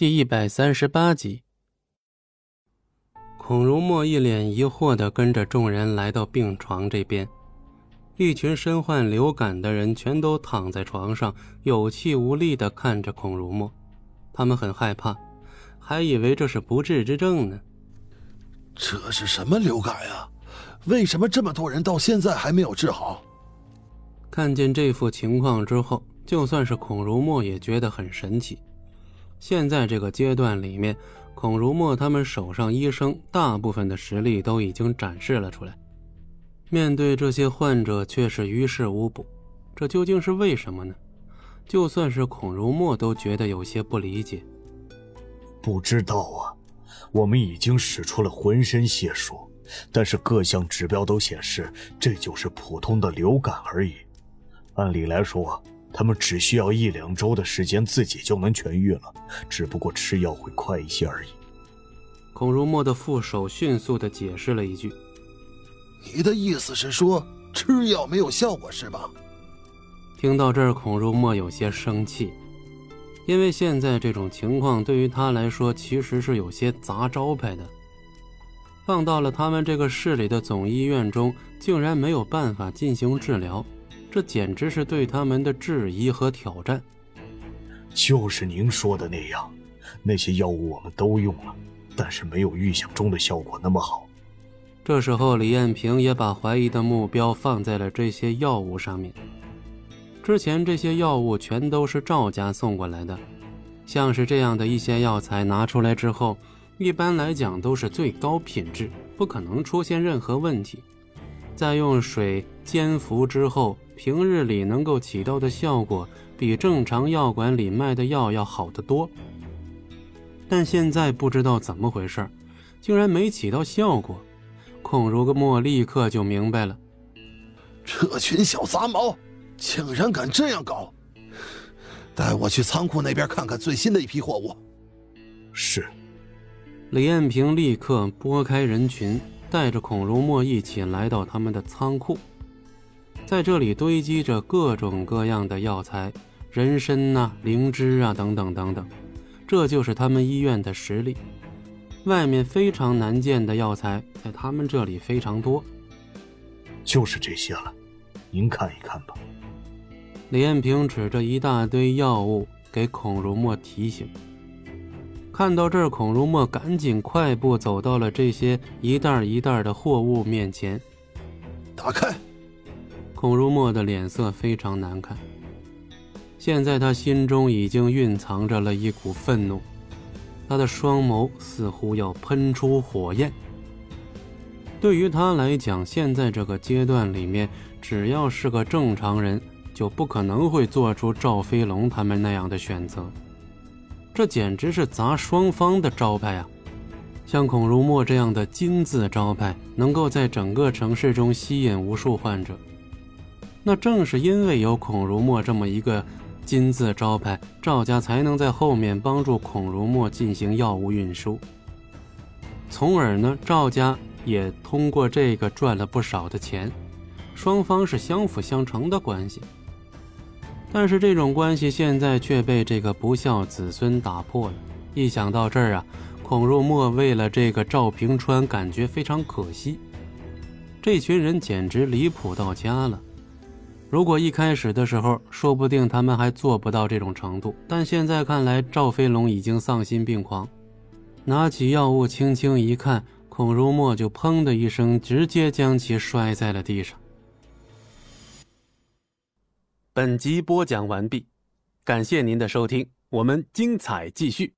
第一百三十八集，孔如墨一脸疑惑的跟着众人来到病床这边，一群身患流感的人全都躺在床上，有气无力的看着孔如墨，他们很害怕，还以为这是不治之症呢。这是什么流感呀？为什么这么多人到现在还没有治好？看见这副情况之后，就算是孔如墨也觉得很神奇。现在这个阶段里面，孔如墨他们手上医生大部分的实力都已经展示了出来，面对这些患者却是于事无补，这究竟是为什么呢？就算是孔如墨都觉得有些不理解。不知道啊，我们已经使出了浑身解数，但是各项指标都显示这就是普通的流感而已。按理来说。他们只需要一两周的时间，自己就能痊愈了，只不过吃药会快一些而已。孔如墨的副手迅速的解释了一句：“你的意思是说吃药没有效果是吧？”听到这儿，孔如墨有些生气，因为现在这种情况对于他来说其实是有些砸招牌的。放到了他们这个市里的总医院中，竟然没有办法进行治疗。这简直是对他们的质疑和挑战。就是您说的那样，那些药物我们都用了，但是没有预想中的效果那么好。这时候，李艳萍也把怀疑的目标放在了这些药物上面。之前这些药物全都是赵家送过来的，像是这样的一些药材拿出来之后，一般来讲都是最高品质，不可能出现任何问题。再用水煎服之后。平日里能够起到的效果比正常药馆里卖的药要好得多，但现在不知道怎么回事，竟然没起到效果。孔如墨立刻就明白了，这群小杂毛竟然敢这样搞！带我去仓库那边看看最新的一批货物。是。李艳萍立刻拨开人群，带着孔如墨一起来到他们的仓库。在这里堆积着各种各样的药材，人参呐、灵芝啊等等等等，这就是他们医院的实力。外面非常难见的药材，在他们这里非常多。就是这些了，您看一看吧。李艳萍指着一大堆药物给孔如墨提醒。看到这儿，孔如墨赶紧快步走到了这些一袋一袋的货物面前，打开。孔如墨的脸色非常难看，现在他心中已经蕴藏着了一股愤怒，他的双眸似乎要喷出火焰。对于他来讲，现在这个阶段里面，只要是个正常人，就不可能会做出赵飞龙他们那样的选择。这简直是砸双方的招牌啊！像孔如墨这样的金字招牌，能够在整个城市中吸引无数患者。那正是因为有孔如墨这么一个金字招牌，赵家才能在后面帮助孔如墨进行药物运输，从而呢，赵家也通过这个赚了不少的钱，双方是相辅相成的关系。但是这种关系现在却被这个不孝子孙打破了。一想到这儿啊，孔如墨为了这个赵平川感觉非常可惜，这群人简直离谱到家了。如果一开始的时候，说不定他们还做不到这种程度。但现在看来，赵飞龙已经丧心病狂。拿起药物，轻轻一看，孔如墨就砰的一声，直接将其摔在了地上。本集播讲完毕，感谢您的收听，我们精彩继续。